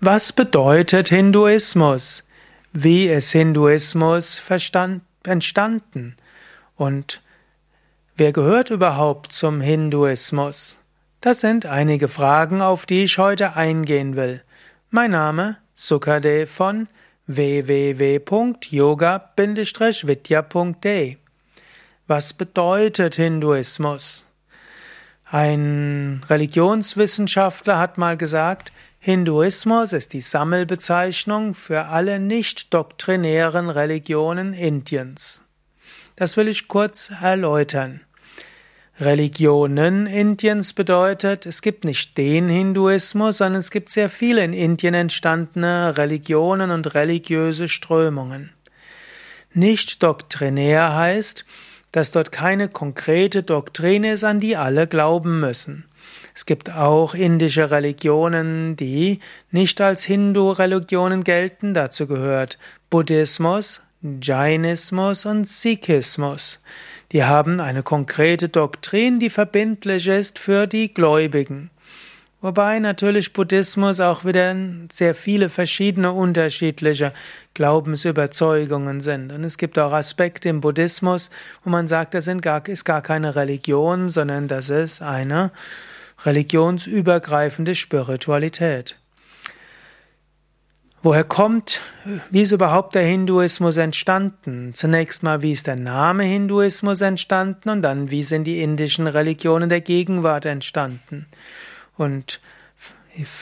Was bedeutet Hinduismus? Wie ist Hinduismus entstanden? Und wer gehört überhaupt zum Hinduismus? Das sind einige Fragen, auf die ich heute eingehen will. Mein Name Sukadev von www.yoga-vidya.de Was bedeutet Hinduismus? Ein Religionswissenschaftler hat mal gesagt, Hinduismus ist die Sammelbezeichnung für alle nicht doktrinären Religionen Indiens. Das will ich kurz erläutern. Religionen Indiens bedeutet, es gibt nicht den Hinduismus, sondern es gibt sehr viele in Indien entstandene Religionen und religiöse Strömungen. Nicht doktrinär heißt, dass dort keine konkrete Doktrine ist, an die alle glauben müssen. Es gibt auch indische Religionen, die nicht als Hindu-Religionen gelten. Dazu gehört Buddhismus, Jainismus und Sikhismus. Die haben eine konkrete Doktrin, die verbindlich ist für die Gläubigen. Wobei natürlich Buddhismus auch wieder sehr viele verschiedene unterschiedliche Glaubensüberzeugungen sind. Und es gibt auch Aspekte im Buddhismus, wo man sagt, das ist gar keine Religion, sondern das ist eine religionsübergreifende Spiritualität. Woher kommt, wie ist überhaupt der Hinduismus entstanden? Zunächst mal, wie ist der Name Hinduismus entstanden und dann, wie sind die indischen Religionen der Gegenwart entstanden? Und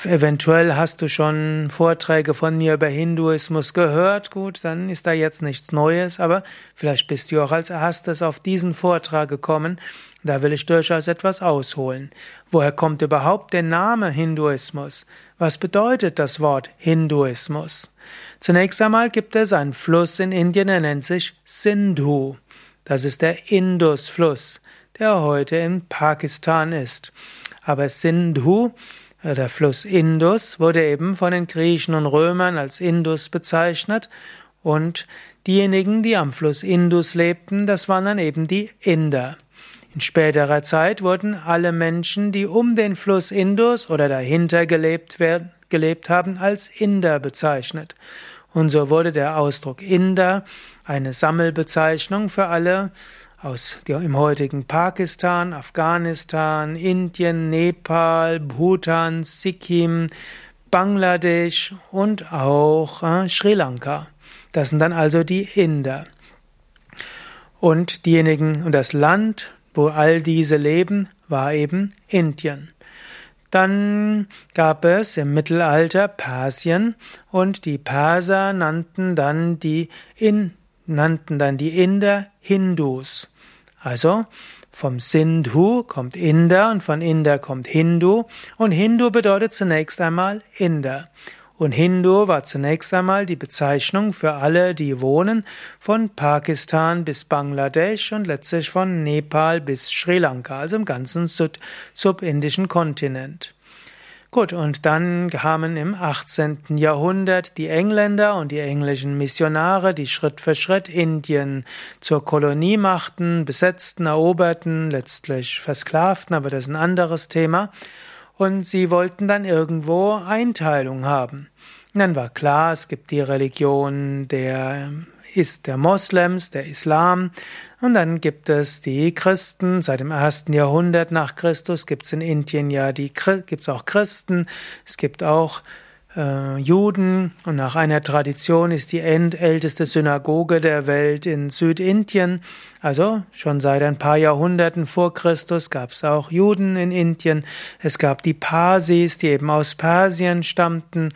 Eventuell hast du schon Vorträge von mir über Hinduismus gehört. Gut, dann ist da jetzt nichts Neues, aber vielleicht bist du auch als erstes auf diesen Vortrag gekommen. Da will ich durchaus etwas ausholen. Woher kommt überhaupt der Name Hinduismus? Was bedeutet das Wort Hinduismus? Zunächst einmal gibt es einen Fluss in Indien, der nennt sich Sindhu. Das ist der Indusfluss, der heute in Pakistan ist. Aber Sindhu der Fluss Indus wurde eben von den Griechen und Römern als Indus bezeichnet und diejenigen, die am Fluss Indus lebten, das waren dann eben die Inder. In späterer Zeit wurden alle Menschen, die um den Fluss Indus oder dahinter gelebt, werden, gelebt haben, als Inder bezeichnet. Und so wurde der Ausdruck Inder eine Sammelbezeichnung für alle aus im heutigen Pakistan, Afghanistan, Indien, Nepal, Bhutan, Sikkim, Bangladesch und auch äh, Sri Lanka. Das sind dann also die Inder. Und diejenigen und das Land, wo all diese leben, war eben Indien. Dann gab es im Mittelalter Persien und die Perser nannten dann die, In, nannten dann die Inder Hindus. Also vom Sindhu kommt Inder und von Inder kommt Hindu und Hindu bedeutet zunächst einmal Inder. Und Hindu war zunächst einmal die Bezeichnung für alle, die wohnen, von Pakistan bis Bangladesch und letztlich von Nepal bis Sri Lanka, also im ganzen subindischen Kontinent. Gut, und dann kamen im 18. Jahrhundert die Engländer und die englischen Missionare, die Schritt für Schritt Indien zur Kolonie machten, besetzten, eroberten, letztlich versklavten, aber das ist ein anderes Thema. Und sie wollten dann irgendwo Einteilung haben. Dann war klar, es gibt die Religion der ist der Moslems, der Islam. Und dann gibt es die Christen. Seit dem ersten Jahrhundert nach Christus gibt es in Indien ja die, gibt es auch Christen. Es gibt auch äh, Juden. Und nach einer Tradition ist die älteste Synagoge der Welt in Südindien. Also schon seit ein paar Jahrhunderten vor Christus gab es auch Juden in Indien. Es gab die Parsis, die eben aus Persien stammten.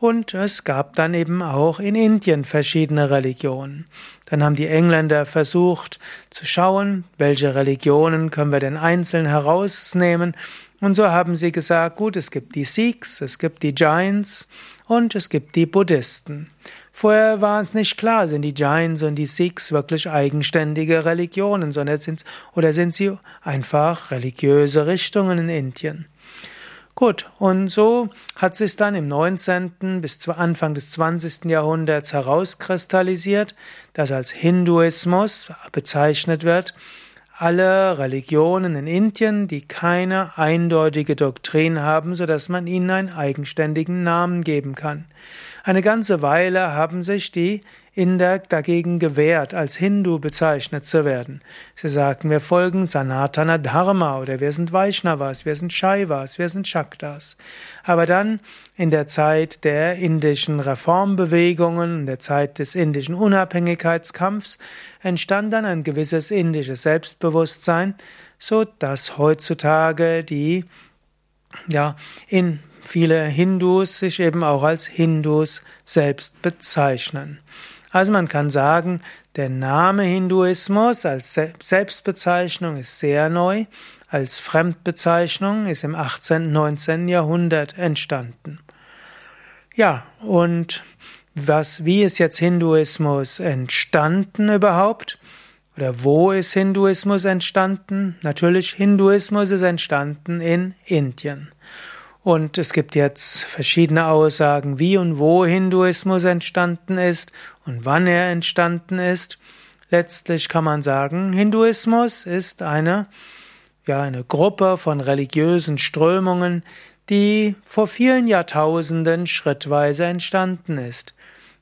Und es gab dann eben auch in Indien verschiedene Religionen. Dann haben die Engländer versucht zu schauen, welche Religionen können wir denn einzeln herausnehmen. Und so haben sie gesagt, gut, es gibt die Sikhs, es gibt die Jains und es gibt die Buddhisten. Vorher war es nicht klar, sind die Jains und die Sikhs wirklich eigenständige Religionen, sondern sind, oder sind sie einfach religiöse Richtungen in Indien. Gut, und so hat sich dann im 19. bis Anfang des 20. Jahrhunderts herauskristallisiert, dass als Hinduismus bezeichnet wird alle Religionen in Indien, die keine eindeutige Doktrin haben, so dass man ihnen einen eigenständigen Namen geben kann. Eine ganze Weile haben sich die Inder dagegen gewehrt, als Hindu bezeichnet zu werden. Sie sagten, wir folgen Sanatana Dharma oder wir sind Vaishnavas, wir sind Shaivas, wir sind Shaktas. Aber dann in der Zeit der indischen Reformbewegungen, in der Zeit des indischen Unabhängigkeitskampfs entstand dann ein gewisses indisches Selbstbewusstsein, so dass heutzutage die ja in viele Hindus sich eben auch als Hindus selbst bezeichnen. Also man kann sagen, der Name Hinduismus als Selbstbezeichnung ist sehr neu, als Fremdbezeichnung ist im 18. 19. Jahrhundert entstanden. Ja, und was, wie ist jetzt Hinduismus entstanden überhaupt? Oder wo ist Hinduismus entstanden? Natürlich, Hinduismus ist entstanden in Indien. Und es gibt jetzt verschiedene Aussagen, wie und wo Hinduismus entstanden ist und wann er entstanden ist. Letztlich kann man sagen, Hinduismus ist eine, ja, eine Gruppe von religiösen Strömungen, die vor vielen Jahrtausenden schrittweise entstanden ist.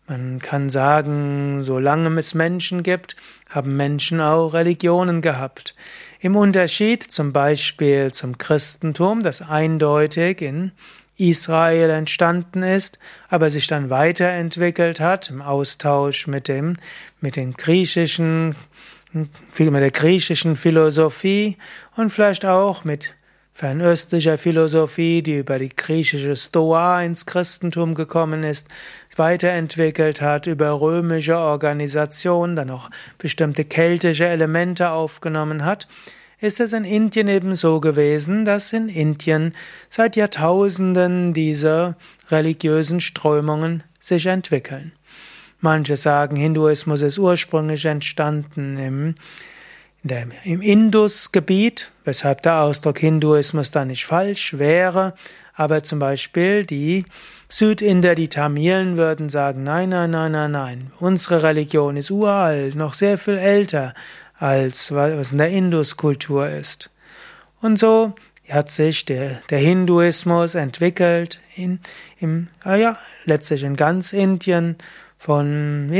Man kann sagen, solange es Menschen gibt, haben Menschen auch Religionen gehabt. Im Unterschied zum Beispiel zum Christentum, das eindeutig in Israel entstanden ist, aber sich dann weiterentwickelt hat im Austausch mit dem, mit den griechischen, mit der griechischen Philosophie und vielleicht auch mit fernöstlicher Philosophie, die über die griechische Stoa ins Christentum gekommen ist, weiterentwickelt hat, über römische Organisation, dann auch bestimmte keltische Elemente aufgenommen hat, ist es in Indien eben so gewesen, dass in Indien seit Jahrtausenden diese religiösen Strömungen sich entwickeln. Manche sagen, Hinduismus ist ursprünglich entstanden im im Indusgebiet, weshalb der Ausdruck Hinduismus da nicht falsch wäre, aber zum Beispiel die Südinder, die Tamilen würden sagen, nein, nein, nein, nein, nein, unsere Religion ist uralt, noch sehr viel älter als was in der Induskultur ist. Und so hat sich der, der Hinduismus entwickelt in, im, ah ja, letztlich in ganz Indien, von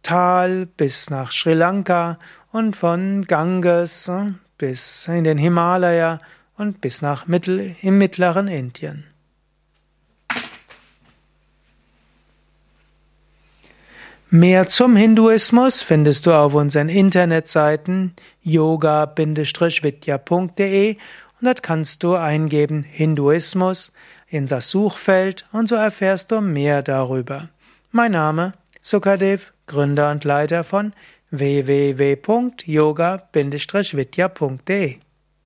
Industal bis nach Sri Lanka und von Ganges äh, bis in den Himalaya und bis nach Mittel, im mittleren Indien. Mehr zum Hinduismus findest du auf unseren Internetseiten yoga-vidya.de und dort kannst du eingeben Hinduismus in das Suchfeld und so erfährst du mehr darüber. Mein Name Sukadev, Gründer und Leiter von www.yoga-vidya.de